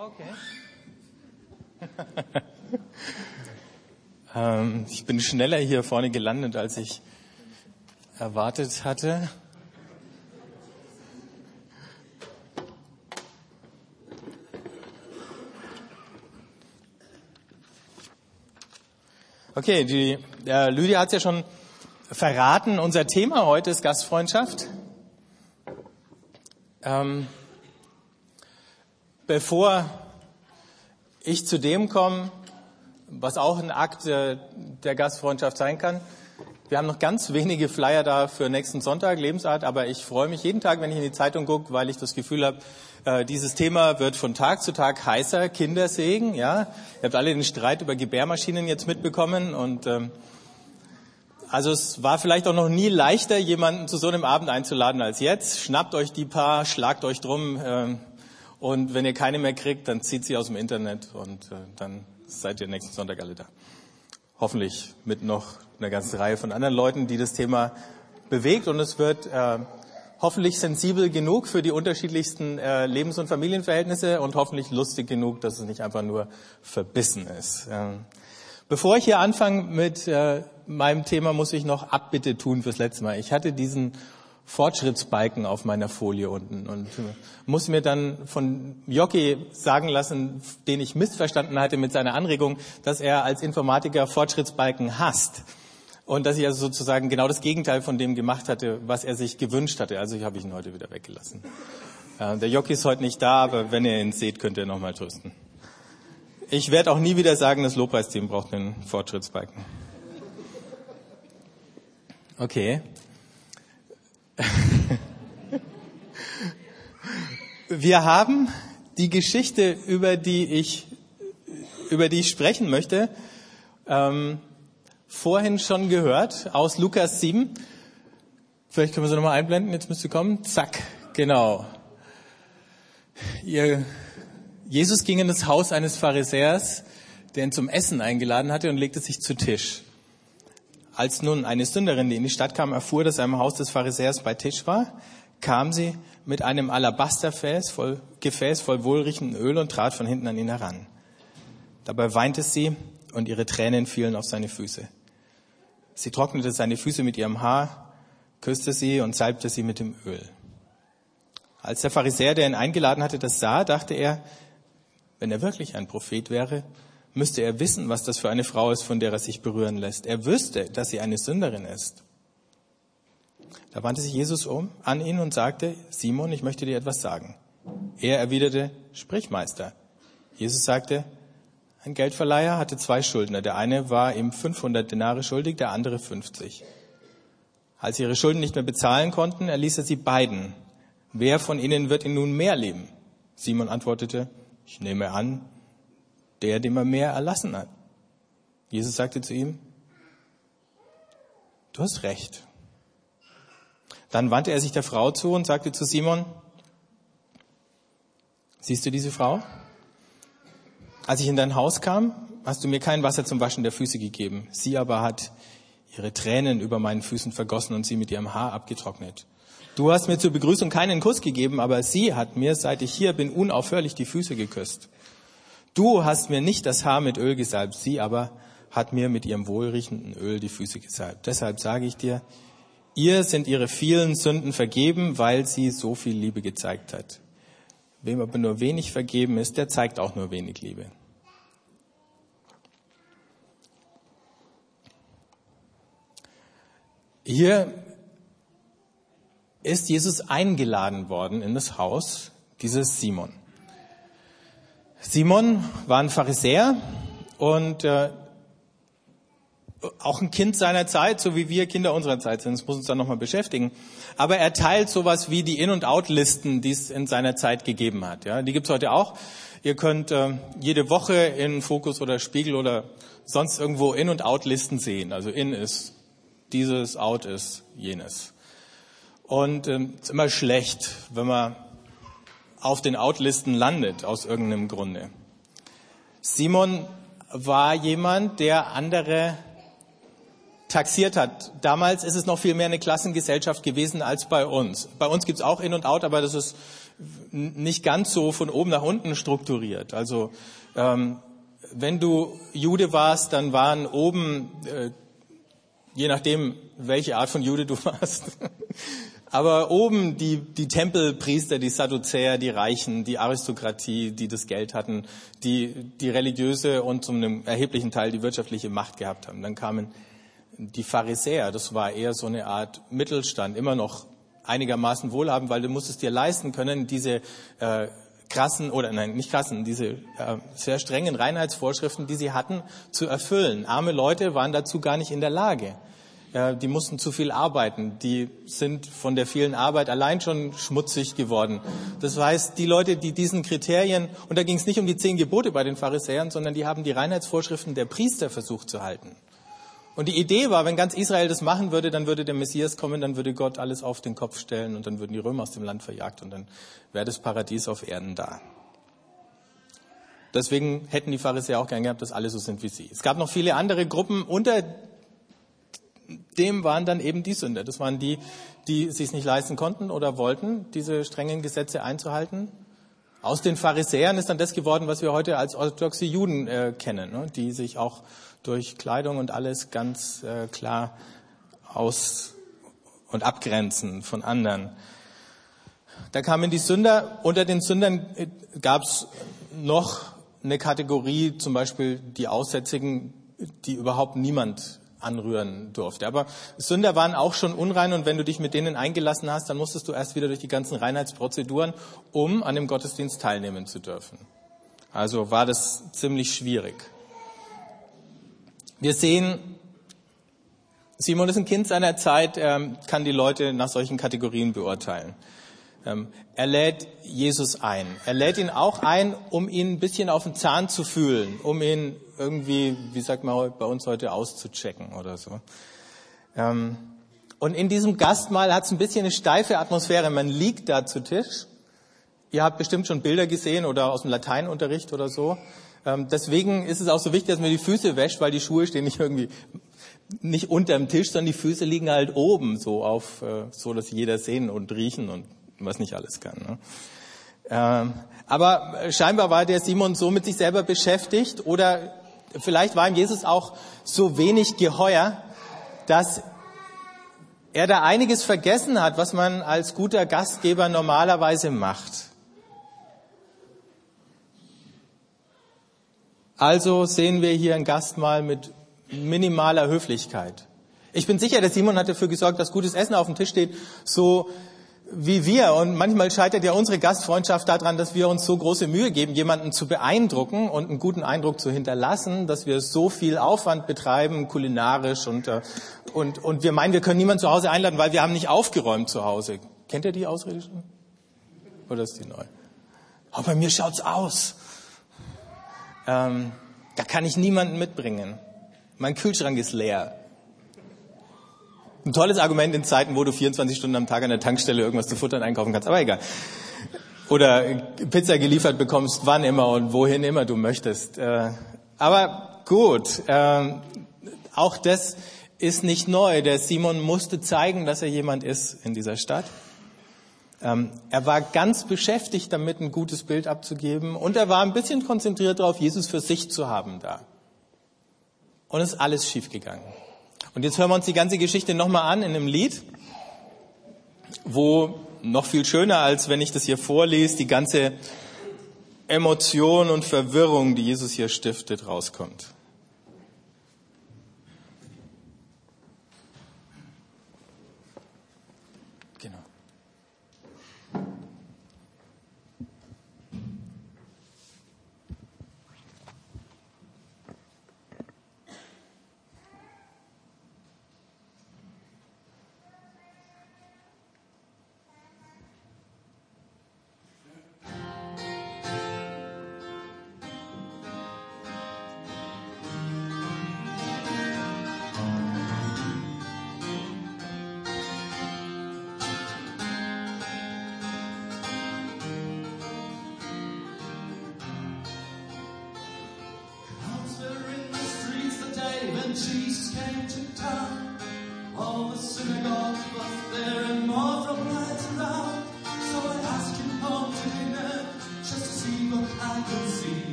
Okay. ähm, ich bin schneller hier vorne gelandet, als ich erwartet hatte. Okay, die äh, Lydia hat es ja schon verraten. Unser Thema heute ist Gastfreundschaft. Ähm, bevor ich zu dem komme, was auch ein Akt der Gastfreundschaft sein kann. Wir haben noch ganz wenige Flyer da für nächsten Sonntag, Lebensart, aber ich freue mich jeden Tag, wenn ich in die Zeitung gucke, weil ich das Gefühl habe, äh, dieses Thema wird von Tag zu Tag heißer. Kindersegen, ja. Ihr habt alle den Streit über Gebärmaschinen jetzt mitbekommen und ähm, also es war vielleicht auch noch nie leichter, jemanden zu so einem Abend einzuladen als jetzt. Schnappt euch die paar, schlagt euch drum. Ähm, und wenn ihr keine mehr kriegt, dann zieht sie aus dem Internet und äh, dann seid ihr nächsten Sonntag alle da. Hoffentlich mit noch einer ganzen Reihe von anderen Leuten, die das Thema bewegt. Und es wird äh, hoffentlich sensibel genug für die unterschiedlichsten äh, Lebens- und Familienverhältnisse und hoffentlich lustig genug, dass es nicht einfach nur verbissen ist. Ähm, bevor ich hier anfange mit äh, meinem Thema, muss ich noch Abbitte tun fürs letzte Mal. Ich hatte diesen Fortschrittsbalken auf meiner Folie unten und muss mir dann von Jockey sagen lassen, den ich missverstanden hatte mit seiner Anregung, dass er als Informatiker Fortschrittsbalken hasst und dass ich also sozusagen genau das Gegenteil von dem gemacht hatte, was er sich gewünscht hatte. Also ich habe ihn heute wieder weggelassen. Der Jockey ist heute nicht da, aber wenn ihr ihn seht, könnt ihr nochmal trösten. Ich werde auch nie wieder sagen, das Lobpreisteam braucht einen Fortschrittsbalken. Okay. Wir haben die Geschichte, über die ich, über die ich sprechen möchte, ähm, vorhin schon gehört aus Lukas 7. Vielleicht können wir sie nochmal einblenden, jetzt müsste kommen. Zack, genau. Ihr, Jesus ging in das Haus eines Pharisäers, der ihn zum Essen eingeladen hatte und legte sich zu Tisch. Als nun eine Sünderin, die in die Stadt kam, erfuhr, dass er im Haus des Pharisäers bei Tisch war, kam sie mit einem Alabastergefäß voll, Gefäß voll wohlriechenden Öl und trat von hinten an ihn heran. Dabei weinte sie und ihre Tränen fielen auf seine Füße. Sie trocknete seine Füße mit ihrem Haar, küsste sie und salbte sie mit dem Öl. Als der Pharisäer, der ihn eingeladen hatte, das sah, dachte er, wenn er wirklich ein Prophet wäre, müsste er wissen, was das für eine Frau ist, von der er sich berühren lässt. Er wüsste, dass sie eine Sünderin ist. Da wandte sich Jesus um an ihn und sagte, Simon, ich möchte dir etwas sagen. Er erwiderte, sprich Meister. Jesus sagte, ein Geldverleiher hatte zwei Schuldner. Der eine war ihm 500 Denare schuldig, der andere 50. Als sie ihre Schulden nicht mehr bezahlen konnten, erließ er sie beiden. Wer von ihnen wird ihn nun mehr leben? Simon antwortete, ich nehme an, der, dem er mehr erlassen hat. Jesus sagte zu ihm, du hast recht. Dann wandte er sich der Frau zu und sagte zu Simon, siehst du diese Frau? Als ich in dein Haus kam, hast du mir kein Wasser zum Waschen der Füße gegeben. Sie aber hat ihre Tränen über meinen Füßen vergossen und sie mit ihrem Haar abgetrocknet. Du hast mir zur Begrüßung keinen Kuss gegeben, aber sie hat mir, seit ich hier bin, unaufhörlich die Füße geküsst. Du hast mir nicht das Haar mit Öl gesalbt, sie aber hat mir mit ihrem wohlriechenden Öl die Füße gesalbt. Deshalb sage ich dir, ihr sind ihre vielen Sünden vergeben, weil sie so viel Liebe gezeigt hat. Wem aber nur wenig vergeben ist, der zeigt auch nur wenig Liebe. Hier ist Jesus eingeladen worden in das Haus dieses Simon. Simon war ein Pharisäer und äh, auch ein Kind seiner Zeit, so wie wir Kinder unserer Zeit sind. Das muss uns dann nochmal beschäftigen. Aber er teilt sowas wie die In- und Out-Listen, die es in seiner Zeit gegeben hat. Ja, die gibt's heute auch. Ihr könnt äh, jede Woche in Fokus oder Spiegel oder sonst irgendwo In- und Out-Listen sehen. Also In ist dieses, Out ist jenes. Und ähm, ist immer schlecht, wenn man auf den Outlisten landet, aus irgendeinem Grunde. Simon war jemand, der andere taxiert hat. Damals ist es noch viel mehr eine Klassengesellschaft gewesen als bei uns. Bei uns gibt's auch In und Out, aber das ist nicht ganz so von oben nach unten strukturiert. Also ähm, wenn du Jude warst, dann waren oben, äh, je nachdem, welche Art von Jude du warst, aber oben die, die Tempelpriester, die Sadduzäer, die Reichen, die Aristokratie, die das Geld hatten, die, die religiöse und zum einem erheblichen Teil die wirtschaftliche Macht gehabt haben. Dann kamen die Pharisäer, das war eher so eine Art Mittelstand, immer noch einigermaßen wohlhabend, weil du musstest dir leisten können, diese äh, krassen oder nein, nicht krassen, diese äh, sehr strengen Reinheitsvorschriften, die sie hatten, zu erfüllen. Arme Leute waren dazu gar nicht in der Lage. Äh, die mussten zu viel arbeiten. Die sind von der vielen Arbeit allein schon schmutzig geworden. Das heißt, die Leute, die diesen Kriterien, und da ging es nicht um die zehn Gebote bei den Pharisäern, sondern die haben die Reinheitsvorschriften der Priester versucht zu halten. Und die Idee war, wenn ganz Israel das machen würde, dann würde der Messias kommen, dann würde Gott alles auf den Kopf stellen und dann würden die Römer aus dem Land verjagt und dann wäre das Paradies auf Erden da. Deswegen hätten die Pharisäer auch gern gehabt, dass alle so sind wie sie. Es gab noch viele andere Gruppen. Unter dem waren dann eben die Sünder. Das waren die, die sich nicht leisten konnten oder wollten, diese strengen Gesetze einzuhalten. Aus den Pharisäern ist dann das geworden, was wir heute als orthodoxe Juden äh, kennen, ne? die sich auch durch Kleidung und alles ganz äh, klar aus und abgrenzen von anderen. Da kamen die Sünder. Unter den Sündern äh, gab es noch eine Kategorie, zum Beispiel die Aussätzigen, die überhaupt niemand anrühren durfte. Aber Sünder waren auch schon unrein und wenn du dich mit denen eingelassen hast, dann musstest du erst wieder durch die ganzen Reinheitsprozeduren, um an dem Gottesdienst teilnehmen zu dürfen. Also war das ziemlich schwierig. Wir sehen, Simon ist ein Kind seiner Zeit, er kann die Leute nach solchen Kategorien beurteilen. Ähm, er lädt Jesus ein. Er lädt ihn auch ein, um ihn ein bisschen auf den Zahn zu fühlen, um ihn irgendwie, wie sagt man bei uns heute, auszuchecken oder so. Ähm, und in diesem Gastmahl hat es ein bisschen eine steife Atmosphäre. Man liegt da zu Tisch. Ihr habt bestimmt schon Bilder gesehen oder aus dem Lateinunterricht oder so. Ähm, deswegen ist es auch so wichtig, dass man die Füße wäscht, weil die Schuhe stehen nicht irgendwie nicht unterm Tisch, sondern die Füße liegen halt oben, so auf, äh, so dass jeder sehen und riechen und was nicht alles kann. Ne? Ähm, aber scheinbar war der Simon so mit sich selber beschäftigt oder vielleicht war ihm Jesus auch so wenig geheuer, dass er da einiges vergessen hat, was man als guter Gastgeber normalerweise macht. Also sehen wir hier ein Gastmahl mit minimaler Höflichkeit. Ich bin sicher, der Simon hat dafür gesorgt, dass gutes Essen auf dem Tisch steht, so wie wir. Und manchmal scheitert ja unsere Gastfreundschaft daran, dass wir uns so große Mühe geben, jemanden zu beeindrucken und einen guten Eindruck zu hinterlassen, dass wir so viel Aufwand betreiben, kulinarisch und, äh, und, und wir meinen, wir können niemanden zu Hause einladen, weil wir haben nicht aufgeräumt zu Hause. Kennt ihr die Ausrede schon? Oder ist die neu? Aber bei mir schaut's aus. Ähm, da kann ich niemanden mitbringen. Mein Kühlschrank ist leer. Ein tolles Argument in Zeiten, wo du 24 Stunden am Tag an der Tankstelle irgendwas zu futtern einkaufen kannst, aber egal. Oder Pizza geliefert bekommst, wann immer und wohin immer du möchtest. Äh, aber gut, ähm, auch das ist nicht neu. Der Simon musste zeigen, dass er jemand ist in dieser Stadt. Ähm, er war ganz beschäftigt damit, ein gutes Bild abzugeben und er war ein bisschen konzentriert darauf, Jesus für sich zu haben da. Und es ist alles schiefgegangen. Und jetzt hören wir uns die ganze Geschichte nochmal an in einem Lied, wo noch viel schöner, als wenn ich das hier vorlese, die ganze Emotion und Verwirrung, die Jesus hier stiftet, rauskommt.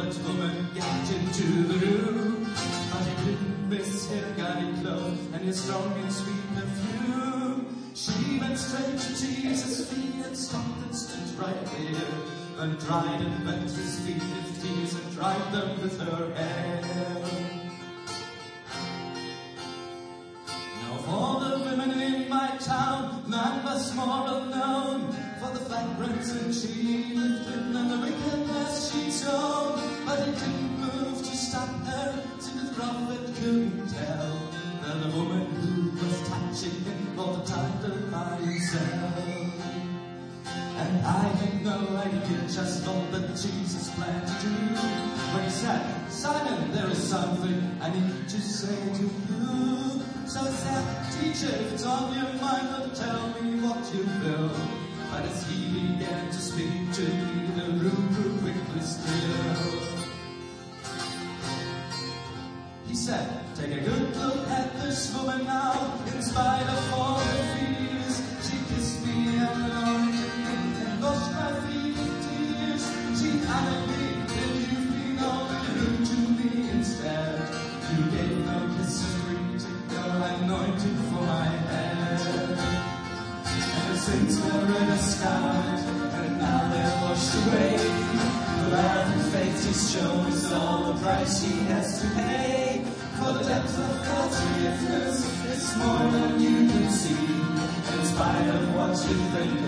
That woman got into the room, but he couldn't miss her gaudy clothes and his strong and sweet perfume. She went straight to Jesus' feet and stopped and stood right there, and dried and wet his feet with tears and dried them with her hair. All the women in my town, none was more unknown for the fragrance and she lifted and the wickedness she sown. It didn't move to stop her, since the prophet couldn't tell. And the woman who was touching him for the title by himself. And I had no idea just all that Jesus planned to do. When he said, Simon, there is something I need to say to you. So I said, teacher, if it's on your mind, then tell me what you will. But as he began to speak to me, the room grew quickly still. He said, take a good look at this woman now, in spite of all her fears. in vain.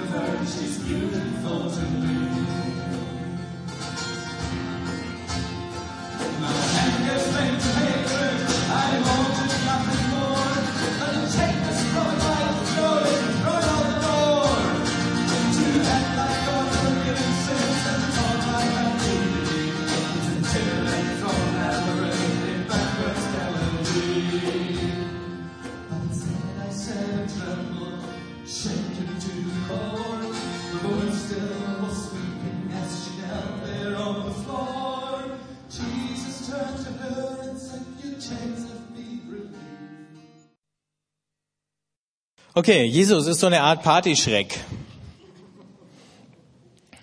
Okay, Jesus ist so eine Art Partyschreck.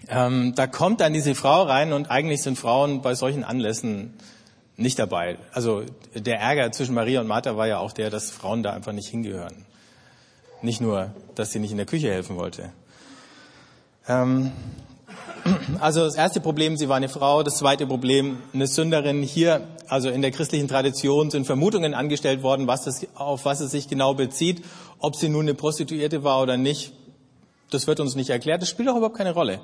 Ähm, da kommt dann diese Frau rein und eigentlich sind Frauen bei solchen Anlässen nicht dabei. Also der Ärger zwischen Maria und Martha war ja auch der, dass Frauen da einfach nicht hingehören. Nicht nur, dass sie nicht in der Küche helfen wollte. Ähm, also das erste Problem, sie war eine Frau. Das zweite Problem, eine Sünderin. Hier, also in der christlichen Tradition, sind Vermutungen angestellt worden, was das, auf was es sich genau bezieht. Ob sie nun eine Prostituierte war oder nicht, das wird uns nicht erklärt. Das spielt auch überhaupt keine Rolle.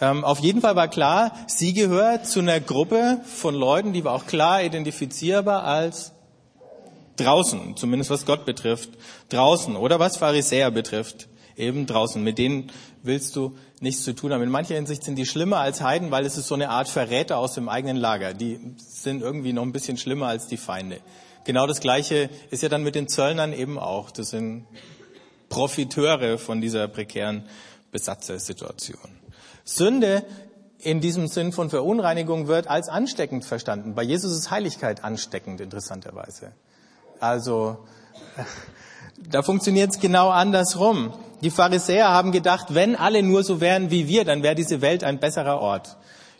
Ähm, auf jeden Fall war klar, sie gehört zu einer Gruppe von Leuten, die war auch klar identifizierbar als draußen, zumindest was Gott betrifft, draußen oder was Pharisäer betrifft, eben draußen. Mit denen willst du nichts zu tun haben. In mancher Hinsicht sind die schlimmer als Heiden, weil es ist so eine Art Verräter aus dem eigenen Lager. Die sind irgendwie noch ein bisschen schlimmer als die Feinde. Genau das Gleiche ist ja dann mit den Zöllnern eben auch. Das sind Profiteure von dieser prekären Besatzersituation. Sünde in diesem Sinn von Verunreinigung wird als ansteckend verstanden. Bei Jesus ist Heiligkeit ansteckend, interessanterweise. Also, da funktioniert es genau andersrum. Die Pharisäer haben gedacht, wenn alle nur so wären wie wir, dann wäre diese Welt ein besserer Ort.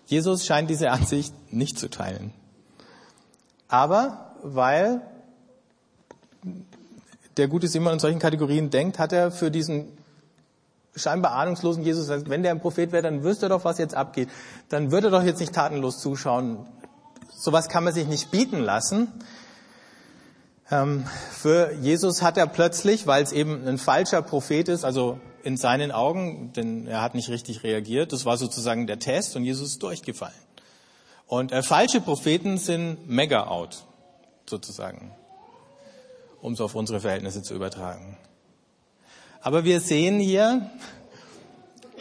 Jesus scheint diese Ansicht nicht zu teilen. Aber weil der gute Simon in solchen Kategorien denkt, hat er für diesen scheinbar ahnungslosen Jesus gesagt, wenn der ein Prophet wäre, dann wüsste er doch, was jetzt abgeht. Dann würde er doch jetzt nicht tatenlos zuschauen. Sowas kann man sich nicht bieten lassen. Ähm, für Jesus hat er plötzlich, weil es eben ein falscher Prophet ist, also in seinen Augen, denn er hat nicht richtig reagiert, das war sozusagen der Test und Jesus ist durchgefallen. Und äh, falsche Propheten sind mega out, sozusagen, um es auf unsere Verhältnisse zu übertragen. Aber wir sehen hier,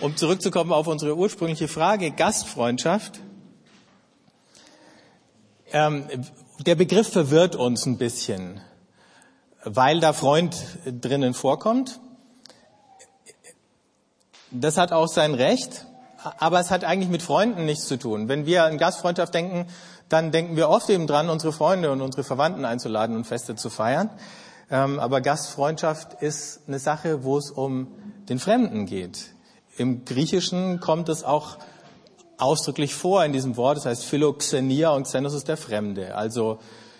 um zurückzukommen auf unsere ursprüngliche Frage, Gastfreundschaft, ähm, der Begriff verwirrt uns ein bisschen, weil da Freund drinnen vorkommt. Das hat auch sein Recht, aber es hat eigentlich mit Freunden nichts zu tun. Wenn wir an Gastfreundschaft denken, dann denken wir oft eben dran, unsere Freunde und unsere Verwandten einzuladen und Feste zu feiern. Ähm, aber Gastfreundschaft ist eine Sache, wo es um den Fremden geht. Im Griechischen kommt es auch ausdrücklich vor in diesem Wort. Das heißt Philoxenia und Xenos ist der Fremde. Also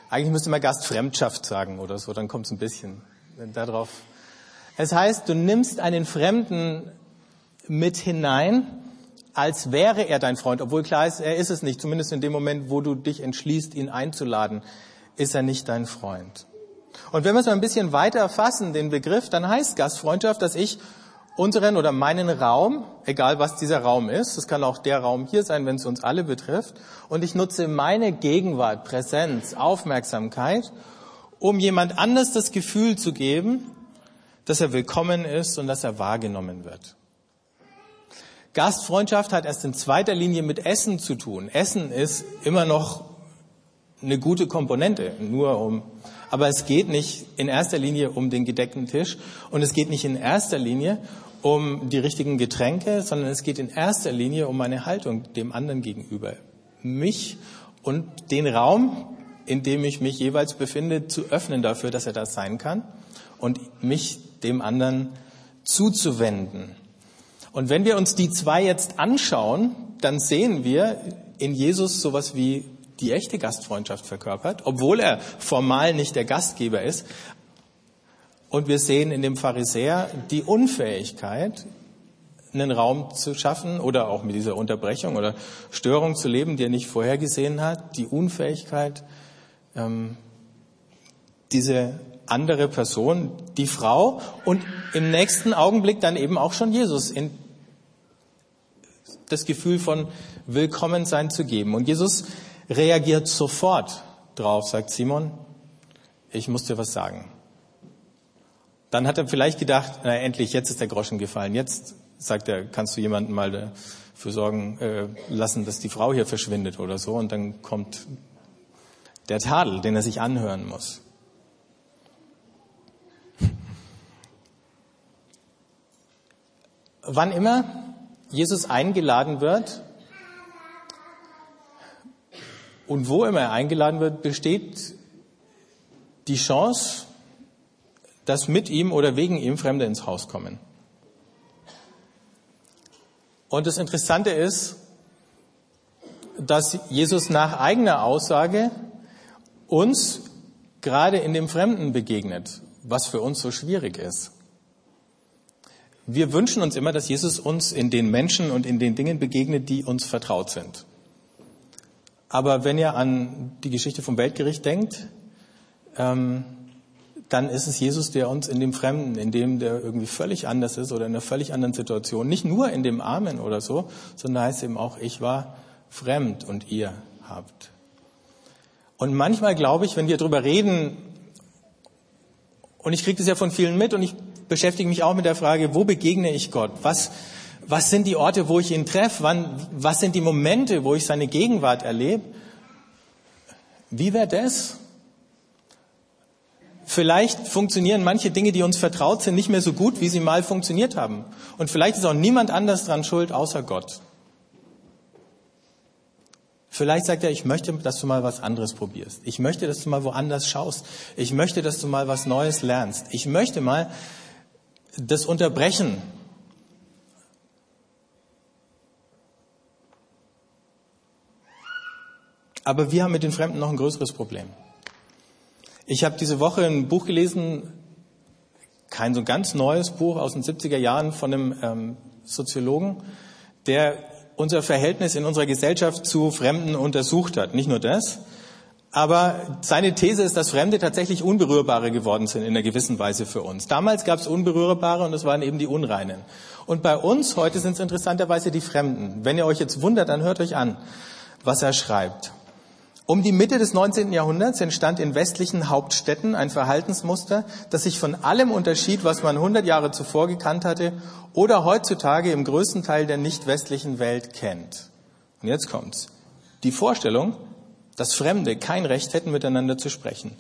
eigentlich müsste man Gastfremdschaft sagen oder so, dann kommt es ein bisschen darauf. Es heißt, du nimmst einen Fremden mit hinein, als wäre er dein Freund, obwohl klar ist, er ist es nicht. Zumindest in dem Moment, wo du dich entschließt, ihn einzuladen, ist er nicht dein Freund. Und wenn wir es mal ein bisschen weiter fassen, den Begriff, dann heißt Gastfreundschaft, dass ich unseren oder meinen Raum, egal was dieser Raum ist, es kann auch der Raum hier sein, wenn es uns alle betrifft, und ich nutze meine Gegenwart, Präsenz, Aufmerksamkeit, um jemand anders das Gefühl zu geben, dass er willkommen ist und dass er wahrgenommen wird. Gastfreundschaft hat erst in zweiter Linie mit Essen zu tun. Essen ist immer noch eine gute Komponente, nur um, aber es geht nicht in erster Linie um den gedeckten Tisch und es geht nicht in erster Linie um die richtigen Getränke, sondern es geht in erster Linie um meine Haltung dem anderen gegenüber. Mich und den Raum, in dem ich mich jeweils befinde, zu öffnen dafür, dass er das sein kann und mich dem anderen zuzuwenden. Und wenn wir uns die zwei jetzt anschauen, dann sehen wir in Jesus sowas wie die echte Gastfreundschaft verkörpert, obwohl er formal nicht der Gastgeber ist. Und wir sehen in dem Pharisäer die Unfähigkeit, einen Raum zu schaffen oder auch mit dieser Unterbrechung oder Störung zu leben, die er nicht vorhergesehen hat, die Unfähigkeit, ähm, diese andere Person, die Frau und im nächsten Augenblick dann eben auch schon Jesus in das Gefühl von Willkommensein zu geben. Und Jesus reagiert sofort drauf, sagt Simon, ich muss dir was sagen. Dann hat er vielleicht gedacht, na endlich, jetzt ist der Groschen gefallen. Jetzt, sagt er, kannst du jemanden mal dafür sorgen äh, lassen, dass die Frau hier verschwindet oder so. Und dann kommt der Tadel, den er sich anhören muss. Wann immer Jesus eingeladen wird und wo immer er eingeladen wird, besteht die Chance, dass mit ihm oder wegen ihm Fremde ins Haus kommen. Und das Interessante ist, dass Jesus nach eigener Aussage uns gerade in dem Fremden begegnet, was für uns so schwierig ist. Wir wünschen uns immer, dass Jesus uns in den Menschen und in den Dingen begegnet, die uns vertraut sind. Aber wenn ihr an die Geschichte vom Weltgericht denkt, ähm, dann ist es Jesus, der uns in dem Fremden, in dem der irgendwie völlig anders ist oder in einer völlig anderen Situation, nicht nur in dem Armen oder so, sondern heißt eben auch, ich war fremd und ihr habt. Und manchmal glaube ich, wenn wir darüber reden, und ich kriege das ja von vielen mit und ich beschäftige mich auch mit der Frage, wo begegne ich Gott? Was, was sind die Orte, wo ich ihn treffe? Wann, was sind die Momente, wo ich seine Gegenwart erlebe? Wie wäre das? Vielleicht funktionieren manche Dinge, die uns vertraut sind, nicht mehr so gut, wie sie mal funktioniert haben. Und vielleicht ist auch niemand anders dran schuld, außer Gott. Vielleicht sagt er, ich möchte, dass du mal was anderes probierst. Ich möchte, dass du mal woanders schaust. Ich möchte, dass du mal was Neues lernst. Ich möchte mal, das Unterbrechen. Aber wir haben mit den Fremden noch ein größeres Problem. Ich habe diese Woche ein Buch gelesen, kein so ganz neues Buch aus den 70er Jahren von einem ähm, Soziologen, der unser Verhältnis in unserer Gesellschaft zu Fremden untersucht hat. Nicht nur das, aber seine These ist, dass Fremde tatsächlich Unberührbare geworden sind in einer gewissen Weise für uns. Damals gab es Unberührbare und das waren eben die Unreinen. Und bei uns heute sind es interessanterweise die Fremden. Wenn ihr euch jetzt wundert, dann hört euch an, was er schreibt. Um die Mitte des 19. Jahrhunderts entstand in westlichen Hauptstädten ein Verhaltensmuster, das sich von allem unterschied, was man 100 Jahre zuvor gekannt hatte oder heutzutage im größten Teil der nicht westlichen Welt kennt. Und jetzt kommt's. Die Vorstellung, dass Fremde kein Recht hätten, miteinander zu sprechen,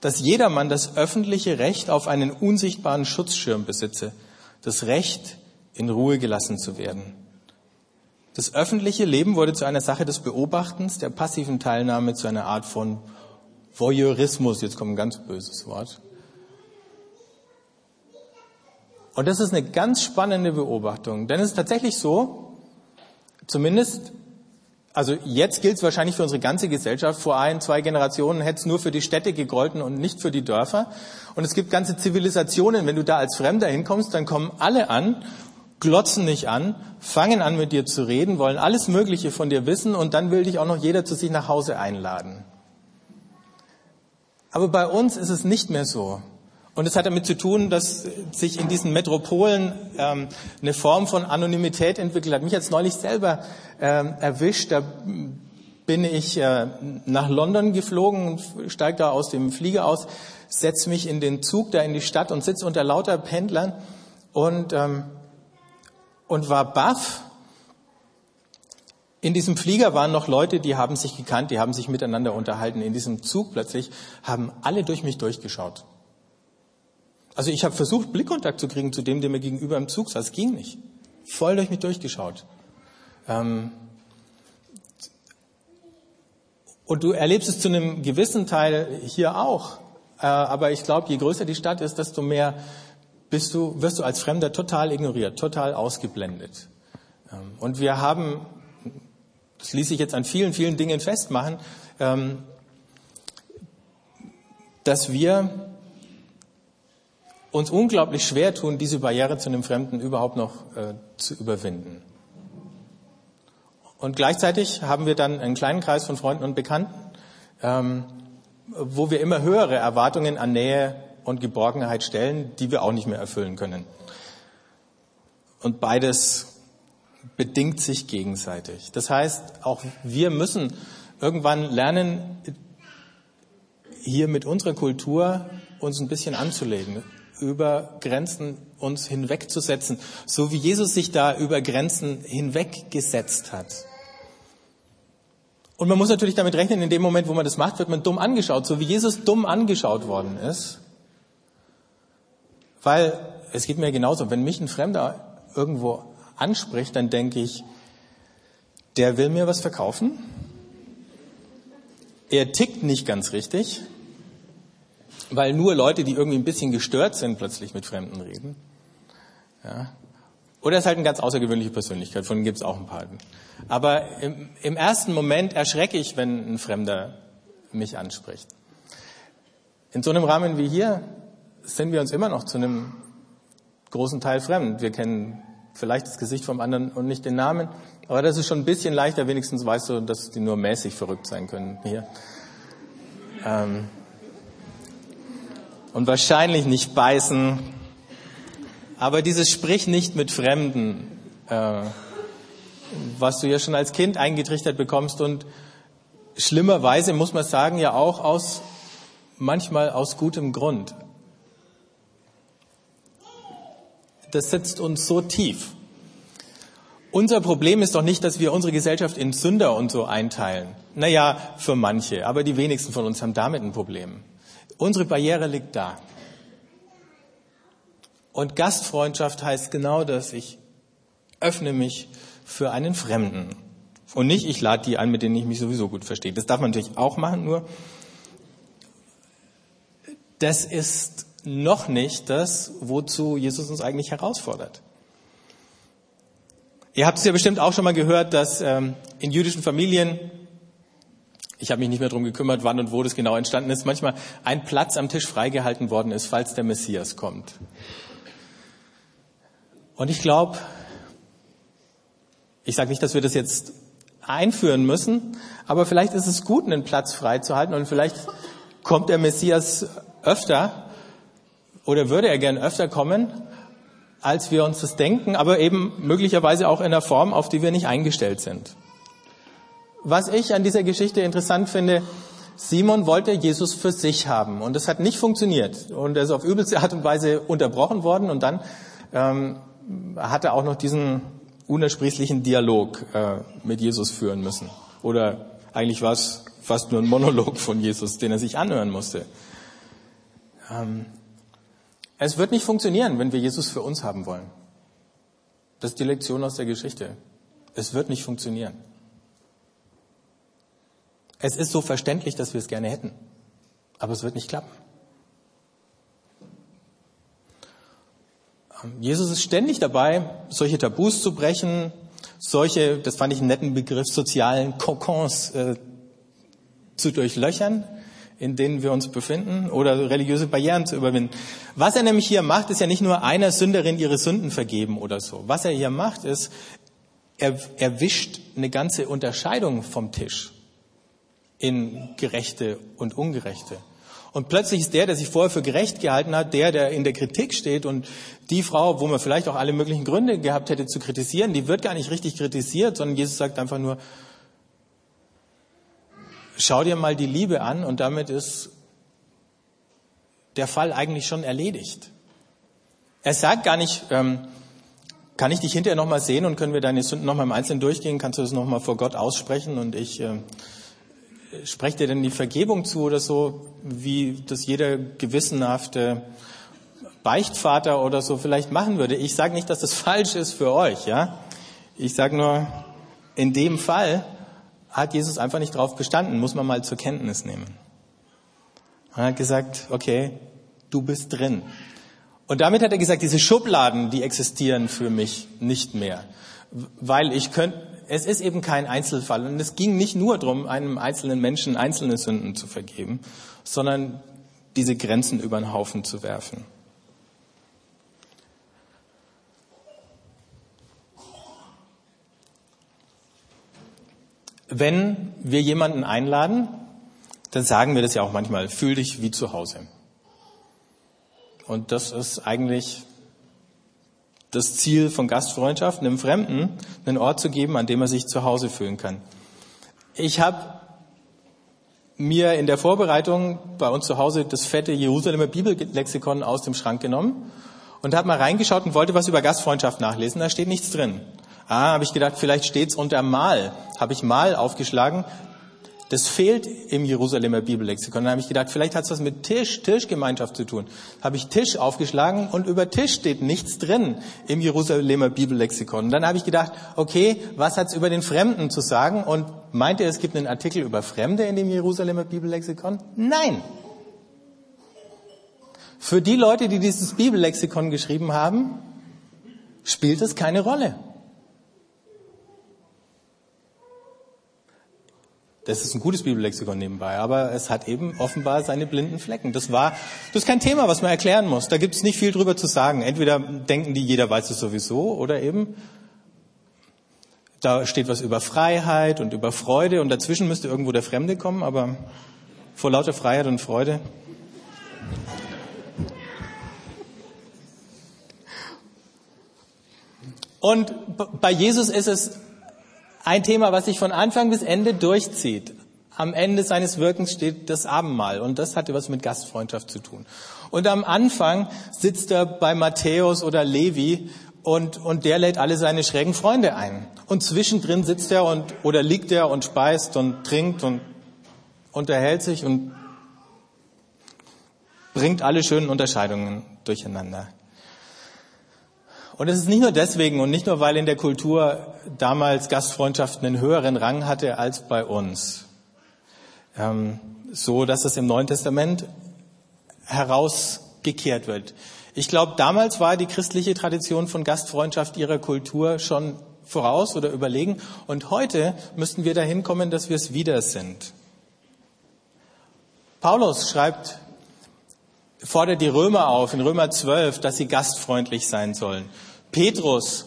dass jedermann das öffentliche Recht auf einen unsichtbaren Schutzschirm besitze, das Recht, in Ruhe gelassen zu werden. Das öffentliche Leben wurde zu einer Sache des Beobachtens, der passiven Teilnahme, zu einer Art von Voyeurismus, jetzt kommt ein ganz böses Wort, Und das ist eine ganz spannende Beobachtung, denn es ist tatsächlich so, zumindest, also jetzt gilt es wahrscheinlich für unsere ganze Gesellschaft, vor ein, zwei Generationen hätte es nur für die Städte gegolten und nicht für die Dörfer. Und es gibt ganze Zivilisationen, wenn du da als Fremder hinkommst, dann kommen alle an, glotzen dich an, fangen an mit dir zu reden, wollen alles Mögliche von dir wissen und dann will dich auch noch jeder zu sich nach Hause einladen. Aber bei uns ist es nicht mehr so. Und es hat damit zu tun, dass sich in diesen Metropolen ähm, eine Form von Anonymität entwickelt hat. Mich jetzt neulich selber ähm, erwischt. Da bin ich äh, nach London geflogen, steige da aus dem Flieger aus, setze mich in den Zug da in die Stadt und sitze unter lauter Pendlern und, ähm, und war baff. In diesem Flieger waren noch Leute, die haben sich gekannt, die haben sich miteinander unterhalten. In diesem Zug plötzlich haben alle durch mich durchgeschaut. Also ich habe versucht, Blickkontakt zu kriegen zu dem, der mir gegenüber im Zug saß. Ging nicht. Voll durch mich durchgeschaut. Ähm und du erlebst es zu einem gewissen Teil hier auch. Äh, aber ich glaube, je größer die Stadt ist, desto mehr bist du, wirst du als Fremder total ignoriert, total ausgeblendet. Ähm und wir haben, das ließ sich jetzt an vielen, vielen Dingen festmachen, ähm dass wir uns unglaublich schwer tun, diese Barriere zu einem Fremden überhaupt noch äh, zu überwinden. Und gleichzeitig haben wir dann einen kleinen Kreis von Freunden und Bekannten, ähm, wo wir immer höhere Erwartungen an Nähe und Geborgenheit stellen, die wir auch nicht mehr erfüllen können. Und beides bedingt sich gegenseitig. Das heißt, auch wir müssen irgendwann lernen, hier mit unserer Kultur uns ein bisschen anzulegen, über Grenzen uns hinwegzusetzen, so wie Jesus sich da über Grenzen hinweggesetzt hat. Und man muss natürlich damit rechnen, in dem Moment, wo man das macht, wird man dumm angeschaut, so wie Jesus dumm angeschaut worden ist. Weil es geht mir genauso, wenn mich ein Fremder irgendwo anspricht, dann denke ich, der will mir was verkaufen. Er tickt nicht ganz richtig weil nur Leute, die irgendwie ein bisschen gestört sind, plötzlich mit Fremden reden. Ja. Oder ist halt eine ganz außergewöhnliche Persönlichkeit, von denen gibt es auch ein paar. Aber im, im ersten Moment erschrecke ich, wenn ein Fremder mich anspricht. In so einem Rahmen wie hier sind wir uns immer noch zu einem großen Teil fremd. Wir kennen vielleicht das Gesicht vom anderen und nicht den Namen, aber das ist schon ein bisschen leichter. Wenigstens weißt du, dass die nur mäßig verrückt sein können hier. Ähm, und wahrscheinlich nicht beißen. Aber dieses Sprich nicht mit Fremden, äh, was du ja schon als Kind eingetrichtert bekommst und schlimmerweise muss man sagen, ja auch aus, manchmal aus gutem Grund. Das sitzt uns so tief. Unser Problem ist doch nicht, dass wir unsere Gesellschaft in Sünder und so einteilen. Naja, für manche, aber die wenigsten von uns haben damit ein Problem. Unsere Barriere liegt da. Und Gastfreundschaft heißt genau das, ich öffne mich für einen Fremden. Und nicht, ich lade die ein, mit denen ich mich sowieso gut verstehe. Das darf man natürlich auch machen, nur das ist noch nicht das, wozu Jesus uns eigentlich herausfordert. Ihr habt es ja bestimmt auch schon mal gehört, dass ähm, in jüdischen Familien ich habe mich nicht mehr darum gekümmert, wann und wo das genau entstanden ist, manchmal ein Platz am Tisch freigehalten worden ist, falls der Messias kommt. Und ich glaube, ich sage nicht, dass wir das jetzt einführen müssen, aber vielleicht ist es gut, einen Platz freizuhalten und vielleicht kommt der Messias öfter oder würde er gern öfter kommen, als wir uns das denken, aber eben möglicherweise auch in einer Form, auf die wir nicht eingestellt sind. Was ich an dieser Geschichte interessant finde, Simon wollte Jesus für sich haben und das hat nicht funktioniert und er ist auf übelste Art und Weise unterbrochen worden und dann ähm, hat er auch noch diesen unersprießlichen Dialog äh, mit Jesus führen müssen. Oder eigentlich war es fast nur ein Monolog von Jesus, den er sich anhören musste. Ähm, es wird nicht funktionieren, wenn wir Jesus für uns haben wollen. Das ist die Lektion aus der Geschichte. Es wird nicht funktionieren. Es ist so verständlich, dass wir es gerne hätten. Aber es wird nicht klappen. Jesus ist ständig dabei, solche Tabus zu brechen, solche, das fand ich einen netten Begriff, sozialen Kokons äh, zu durchlöchern, in denen wir uns befinden, oder religiöse Barrieren zu überwinden. Was er nämlich hier macht, ist ja nicht nur einer Sünderin ihre Sünden vergeben oder so. Was er hier macht, ist, er, er wischt eine ganze Unterscheidung vom Tisch in Gerechte und Ungerechte. Und plötzlich ist der, der sich vorher für gerecht gehalten hat, der, der in der Kritik steht und die Frau, wo man vielleicht auch alle möglichen Gründe gehabt hätte zu kritisieren, die wird gar nicht richtig kritisiert, sondern Jesus sagt einfach nur, schau dir mal die Liebe an und damit ist der Fall eigentlich schon erledigt. Er sagt gar nicht, ähm, kann ich dich hinterher nochmal sehen und können wir deine Sünden nochmal im Einzelnen durchgehen? Kannst du das nochmal vor Gott aussprechen und ich äh, spreche dir denn die Vergebung zu oder so, wie das jeder gewissenhafte Beichtvater oder so vielleicht machen würde. Ich sage nicht, dass das falsch ist für euch, ja. Ich sage nur, in dem Fall hat Jesus einfach nicht drauf bestanden, muss man mal zur Kenntnis nehmen. Er hat gesagt, okay, du bist drin. Und damit hat er gesagt, diese Schubladen, die existieren für mich nicht mehr. Weil ich könnte, es ist eben kein Einzelfall. Und es ging nicht nur darum, einem einzelnen Menschen einzelne Sünden zu vergeben, sondern diese Grenzen über den Haufen zu werfen. Wenn wir jemanden einladen, dann sagen wir das ja auch manchmal, fühl dich wie zu Hause. Und das ist eigentlich das Ziel von Gastfreundschaft, einem Fremden einen Ort zu geben, an dem er sich zu Hause fühlen kann. Ich habe mir in der Vorbereitung bei uns zu Hause das fette Jerusalemer Bibellexikon aus dem Schrank genommen und habe mal reingeschaut und wollte was über Gastfreundschaft nachlesen. Da steht nichts drin. Ah, habe ich gedacht, vielleicht steht's unter Mal. Habe ich Mal aufgeschlagen. Das fehlt im Jerusalemer Bibellexikon. Dann habe ich gedacht, vielleicht hat es was mit Tisch, Tischgemeinschaft zu tun. Habe ich Tisch aufgeschlagen und über Tisch steht nichts drin im Jerusalemer Bibellexikon. Dann habe ich gedacht, okay, was hat es über den Fremden zu sagen? Und meint ihr, es gibt einen Artikel über Fremde in dem Jerusalemer Bibellexikon? Nein. Für die Leute, die dieses Bibellexikon geschrieben haben, spielt es keine Rolle. Das ist ein gutes Bibellexikon nebenbei, aber es hat eben offenbar seine blinden Flecken. Das war, das ist kein Thema, was man erklären muss. Da gibt es nicht viel drüber zu sagen. Entweder denken die, jeder weiß es sowieso, oder eben da steht was über Freiheit und über Freude und dazwischen müsste irgendwo der Fremde kommen, aber vor lauter Freiheit und Freude. Und bei Jesus ist es ein Thema, was sich von Anfang bis Ende durchzieht. Am Ende seines Wirkens steht das Abendmahl und das hatte was mit Gastfreundschaft zu tun. Und am Anfang sitzt er bei Matthäus oder Levi und, und der lädt alle seine schrägen Freunde ein. Und zwischendrin sitzt er und, oder liegt er und speist und trinkt und unterhält sich und bringt alle schönen Unterscheidungen durcheinander. Und es ist nicht nur deswegen und nicht nur, weil in der Kultur damals Gastfreundschaft einen höheren Rang hatte als bei uns. Ähm, so, dass es im Neuen Testament herausgekehrt wird. Ich glaube, damals war die christliche Tradition von Gastfreundschaft ihrer Kultur schon voraus oder überlegen. Und heute müssten wir dahin kommen, dass wir es wieder sind. Paulus schreibt fordert die Römer auf in Römer 12, dass sie gastfreundlich sein sollen. Petrus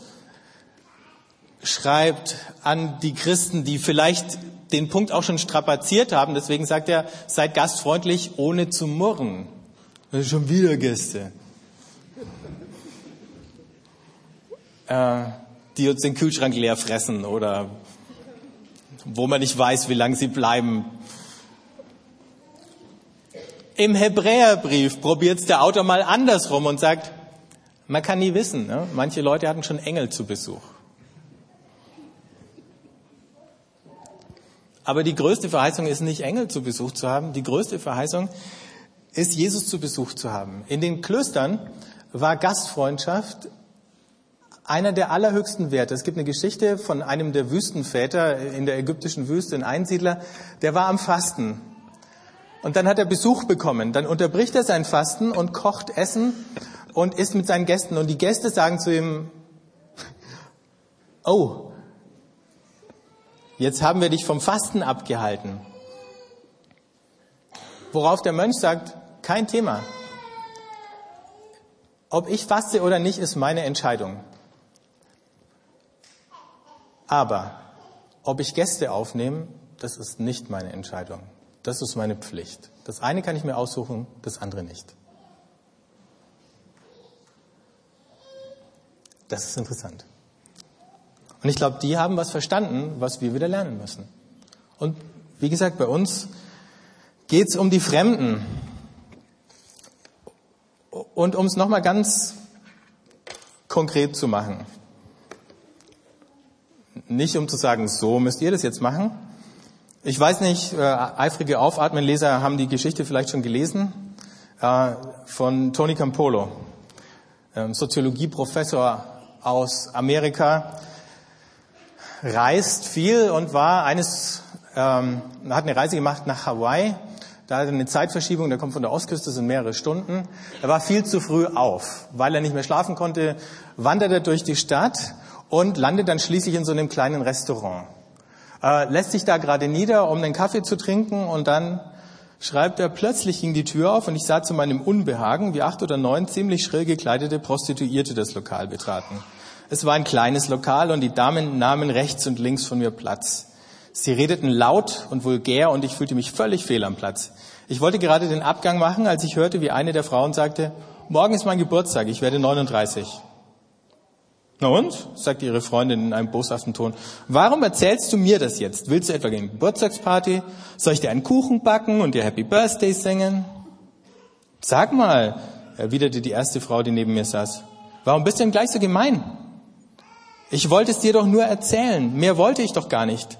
schreibt an die Christen, die vielleicht den Punkt auch schon strapaziert haben. Deswegen sagt er, seid gastfreundlich, ohne zu murren. Schon wieder Gäste. Äh, die uns den Kühlschrank leer fressen oder wo man nicht weiß, wie lange sie bleiben. Im Hebräerbrief probiert es der Autor mal andersrum und sagt, man kann nie wissen, ne? manche Leute hatten schon Engel zu Besuch. Aber die größte Verheißung ist nicht Engel zu Besuch zu haben, die größte Verheißung ist Jesus zu Besuch zu haben. In den Klöstern war Gastfreundschaft einer der allerhöchsten Werte. Es gibt eine Geschichte von einem der Wüstenväter in der ägyptischen Wüste, ein Einsiedler, der war am Fasten und dann hat er Besuch bekommen. Dann unterbricht er sein Fasten und kocht Essen und isst mit seinen Gästen und die Gäste sagen zu ihm, oh, jetzt haben wir dich vom Fasten abgehalten. Worauf der Mönch sagt, kein Thema. Ob ich faste oder nicht, ist meine Entscheidung. Aber ob ich Gäste aufnehme, das ist nicht meine Entscheidung. Das ist meine Pflicht. Das eine kann ich mir aussuchen, das andere nicht. Das ist interessant. Und ich glaube, die haben was verstanden, was wir wieder lernen müssen. Und wie gesagt, bei uns geht es um die Fremden. Und um es nochmal ganz konkret zu machen. Nicht um zu sagen, so müsst ihr das jetzt machen. Ich weiß nicht, äh, eifrige Aufatmenleser haben die Geschichte vielleicht schon gelesen äh, von Tony Campolo, äh, Soziologieprofessor aus Amerika, reist viel und war eines, ähm, hat eine Reise gemacht nach Hawaii da hat er eine Zeitverschiebung, der kommt von der Ostküste, sind mehrere Stunden. Er war viel zu früh auf. Weil er nicht mehr schlafen konnte, wandert er durch die Stadt und landet dann schließlich in so einem kleinen Restaurant. Äh, lässt sich da gerade nieder, um einen Kaffee zu trinken und dann schreibt er, plötzlich ging die Tür auf und ich sah zu meinem Unbehagen, wie acht oder neun ziemlich schrill gekleidete Prostituierte das Lokal betraten. Es war ein kleines Lokal und die Damen nahmen rechts und links von mir Platz. Sie redeten laut und vulgär und ich fühlte mich völlig fehl am Platz. Ich wollte gerade den Abgang machen, als ich hörte, wie eine der Frauen sagte, morgen ist mein Geburtstag, ich werde 39. Na und? sagte ihre Freundin in einem boshaften Ton. Warum erzählst du mir das jetzt? Willst du etwa gegen Geburtstagsparty? Soll ich dir einen Kuchen backen und dir Happy Birthday singen? Sag mal, erwiderte die erste Frau, die neben mir saß. Warum bist du denn gleich so gemein? Ich wollte es dir doch nur erzählen. Mehr wollte ich doch gar nicht.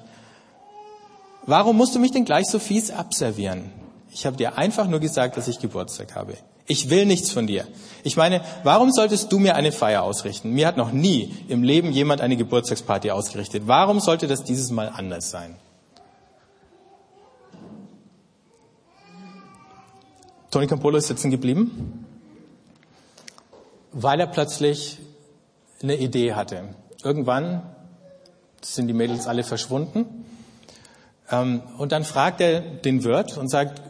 Warum musst du mich denn gleich so fies abservieren? Ich habe dir einfach nur gesagt, dass ich Geburtstag habe. Ich will nichts von dir. Ich meine, warum solltest du mir eine Feier ausrichten? Mir hat noch nie im Leben jemand eine Geburtstagsparty ausgerichtet. Warum sollte das dieses Mal anders sein? Tony Campolo ist sitzen geblieben, weil er plötzlich eine Idee hatte. Irgendwann sind die Mädels alle verschwunden ähm, und dann fragt er den Wirt und sagt,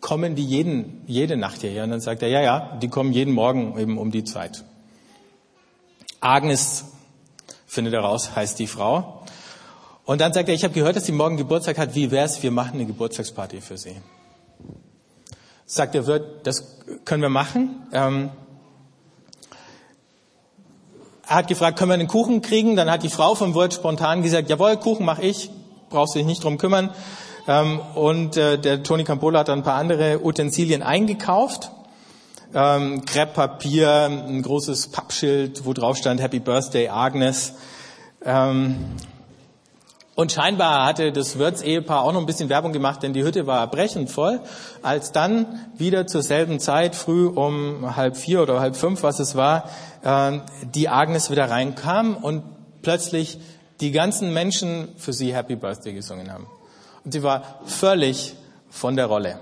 kommen die jeden, jede Nacht hierher? Und dann sagt er, ja, ja, die kommen jeden Morgen eben um die Zeit. Agnes, findet er raus, heißt die Frau. Und dann sagt er, ich habe gehört, dass sie morgen Geburtstag hat. Wie wär's? Wir machen eine Geburtstagsparty für sie. Sagt der Wirt, das können wir machen. Ähm, er hat gefragt, können wir einen Kuchen kriegen? Dann hat die Frau vom Wirt spontan gesagt, jawohl, Kuchen mache ich brauchst du dich nicht drum kümmern. Ähm, und äh, der Tony Campola hat dann ein paar andere Utensilien eingekauft. Ähm, Krepppapier, ein großes Pappschild, wo drauf stand Happy Birthday Agnes. Ähm, und scheinbar hatte das Wirtsehepaar auch noch ein bisschen Werbung gemacht, denn die Hütte war brechend voll. Als dann wieder zur selben Zeit, früh um halb vier oder halb fünf, was es war, äh, die Agnes wieder reinkam und plötzlich die ganzen Menschen für sie Happy Birthday gesungen haben. Und sie war völlig von der Rolle.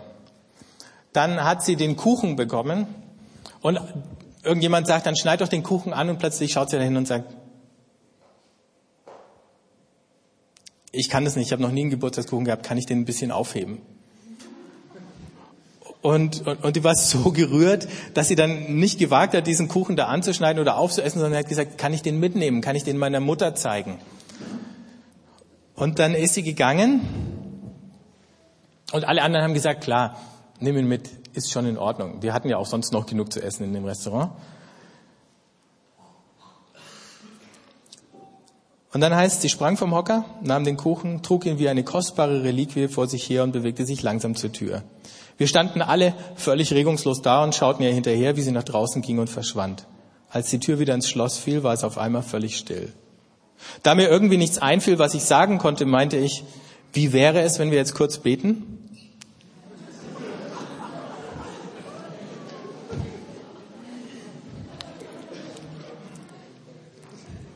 Dann hat sie den Kuchen bekommen und irgendjemand sagt, dann schneid doch den Kuchen an und plötzlich schaut sie dahin und sagt, ich kann das nicht, ich habe noch nie einen Geburtstagskuchen gehabt, kann ich den ein bisschen aufheben? Und, und, und die war so gerührt, dass sie dann nicht gewagt hat, diesen Kuchen da anzuschneiden oder aufzuessen, sondern hat gesagt, kann ich den mitnehmen, kann ich den meiner Mutter zeigen? Und dann ist sie gegangen und alle anderen haben gesagt, klar, nimm ihn mit, ist schon in Ordnung. Wir hatten ja auch sonst noch genug zu essen in dem Restaurant. Und dann heißt, sie sprang vom Hocker, nahm den Kuchen, trug ihn wie eine kostbare Reliquie vor sich her und bewegte sich langsam zur Tür. Wir standen alle völlig regungslos da und schauten ihr hinterher, wie sie nach draußen ging und verschwand. Als die Tür wieder ins Schloss fiel, war es auf einmal völlig still. Da mir irgendwie nichts einfiel, was ich sagen konnte, meinte ich, wie wäre es, wenn wir jetzt kurz beten?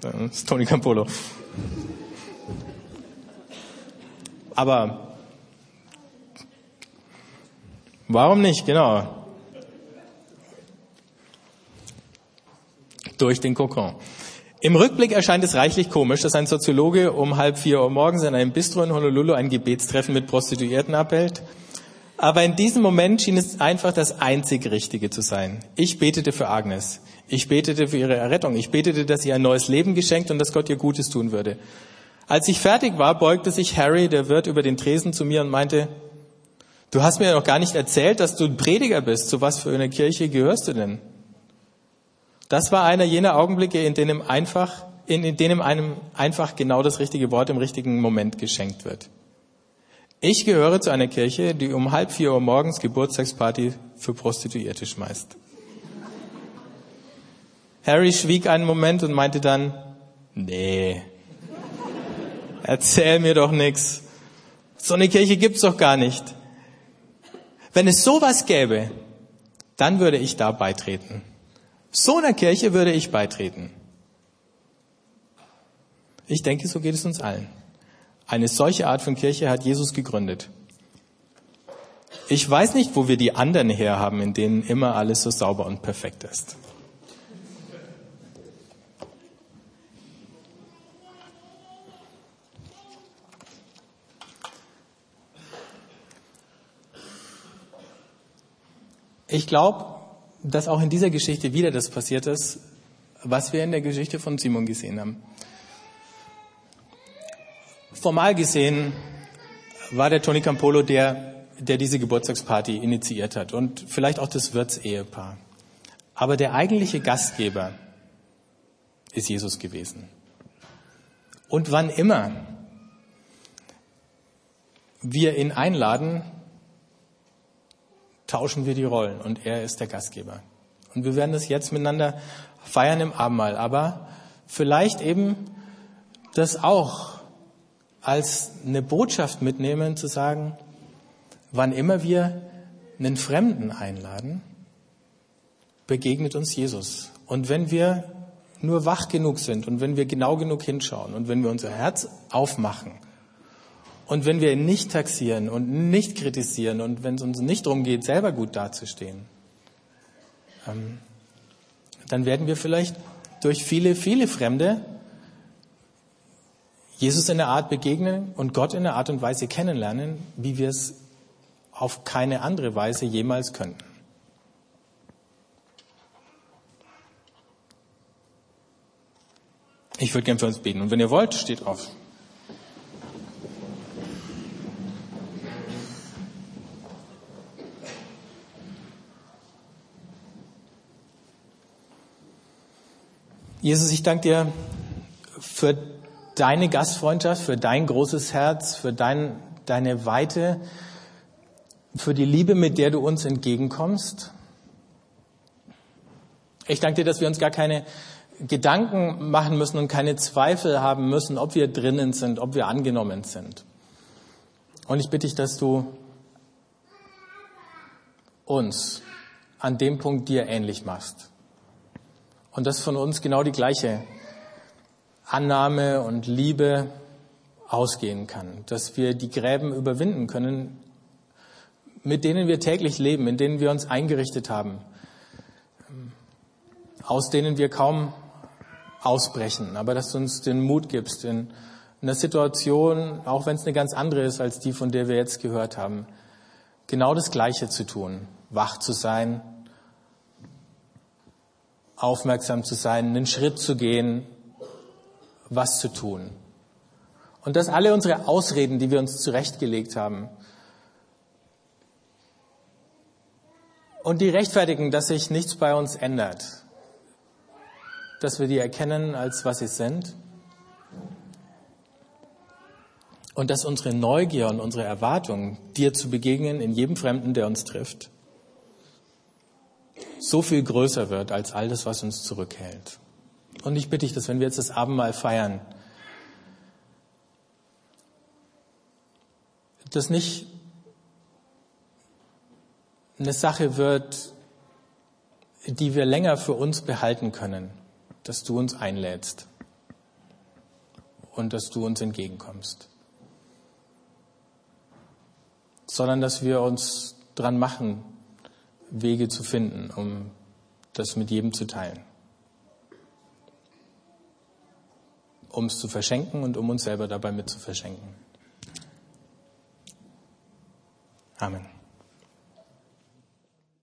Das ist Tony Campolo. Aber warum nicht? Genau. durch den Kokon. Im Rückblick erscheint es reichlich komisch, dass ein Soziologe um halb vier Uhr morgens in einem Bistro in Honolulu ein Gebetstreffen mit Prostituierten abhält. Aber in diesem Moment schien es einfach das einzig Richtige zu sein. Ich betete für Agnes. Ich betete für ihre Errettung. Ich betete, dass ihr ein neues Leben geschenkt und dass Gott ihr Gutes tun würde. Als ich fertig war, beugte sich Harry, der Wirt, über den Tresen zu mir und meinte, du hast mir noch gar nicht erzählt, dass du ein Prediger bist. Zu was für einer Kirche gehörst du denn? Das war einer jener Augenblicke, in denen einfach, in, in denen einem einfach genau das richtige Wort im richtigen Moment geschenkt wird. Ich gehöre zu einer Kirche, die um halb vier Uhr morgens Geburtstagsparty für Prostituierte schmeißt. Harry schwieg einen Moment und meinte dann, nee, erzähl mir doch nix. So eine Kirche gibt's doch gar nicht. Wenn es sowas gäbe, dann würde ich da beitreten. So einer Kirche würde ich beitreten. Ich denke, so geht es uns allen. Eine solche Art von Kirche hat Jesus gegründet. Ich weiß nicht, wo wir die anderen herhaben, in denen immer alles so sauber und perfekt ist. Ich glaube, dass auch in dieser Geschichte wieder das passiert ist, was wir in der Geschichte von Simon gesehen haben. Formal gesehen war der Tony Campolo der, der diese Geburtstagsparty initiiert hat und vielleicht auch das Wirtsehepaar. Aber der eigentliche Gastgeber ist Jesus gewesen. Und wann immer wir ihn einladen, tauschen wir die Rollen und er ist der Gastgeber. Und wir werden das jetzt miteinander feiern im Abendmahl, aber vielleicht eben das auch als eine Botschaft mitnehmen, zu sagen, wann immer wir einen Fremden einladen, begegnet uns Jesus. Und wenn wir nur wach genug sind und wenn wir genau genug hinschauen und wenn wir unser Herz aufmachen, und wenn wir nicht taxieren und nicht kritisieren und wenn es uns nicht darum geht, selber gut dazustehen, ähm, dann werden wir vielleicht durch viele, viele Fremde Jesus in der Art begegnen und Gott in der Art und Weise kennenlernen, wie wir es auf keine andere Weise jemals könnten. Ich würde gern für uns beten. Und wenn ihr wollt, steht auf. Jesus, ich danke dir für deine Gastfreundschaft, für dein großes Herz, für dein, deine Weite, für die Liebe, mit der du uns entgegenkommst. Ich danke dir, dass wir uns gar keine Gedanken machen müssen und keine Zweifel haben müssen, ob wir drinnen sind, ob wir angenommen sind. Und ich bitte dich, dass du uns an dem Punkt dir ähnlich machst und dass von uns genau die gleiche Annahme und Liebe ausgehen kann, dass wir die Gräben überwinden können, mit denen wir täglich leben, in denen wir uns eingerichtet haben, aus denen wir kaum ausbrechen, aber dass du uns den Mut gibst, in einer Situation, auch wenn es eine ganz andere ist als die, von der wir jetzt gehört haben, genau das Gleiche zu tun, wach zu sein, aufmerksam zu sein, einen Schritt zu gehen, was zu tun. Und dass alle unsere Ausreden, die wir uns zurechtgelegt haben, und die rechtfertigen, dass sich nichts bei uns ändert, dass wir die erkennen, als was sie sind, und dass unsere Neugier und unsere Erwartung, dir zu begegnen in jedem Fremden, der uns trifft, so viel größer wird als all das, was uns zurückhält. Und ich bitte dich, dass wenn wir jetzt das Abendmahl feiern, das nicht eine Sache wird, die wir länger für uns behalten können, dass du uns einlädst und dass du uns entgegenkommst, sondern dass wir uns dran machen, Wege zu finden, um das mit jedem zu teilen. Um es zu verschenken und um uns selber dabei mit zu verschenken. Amen.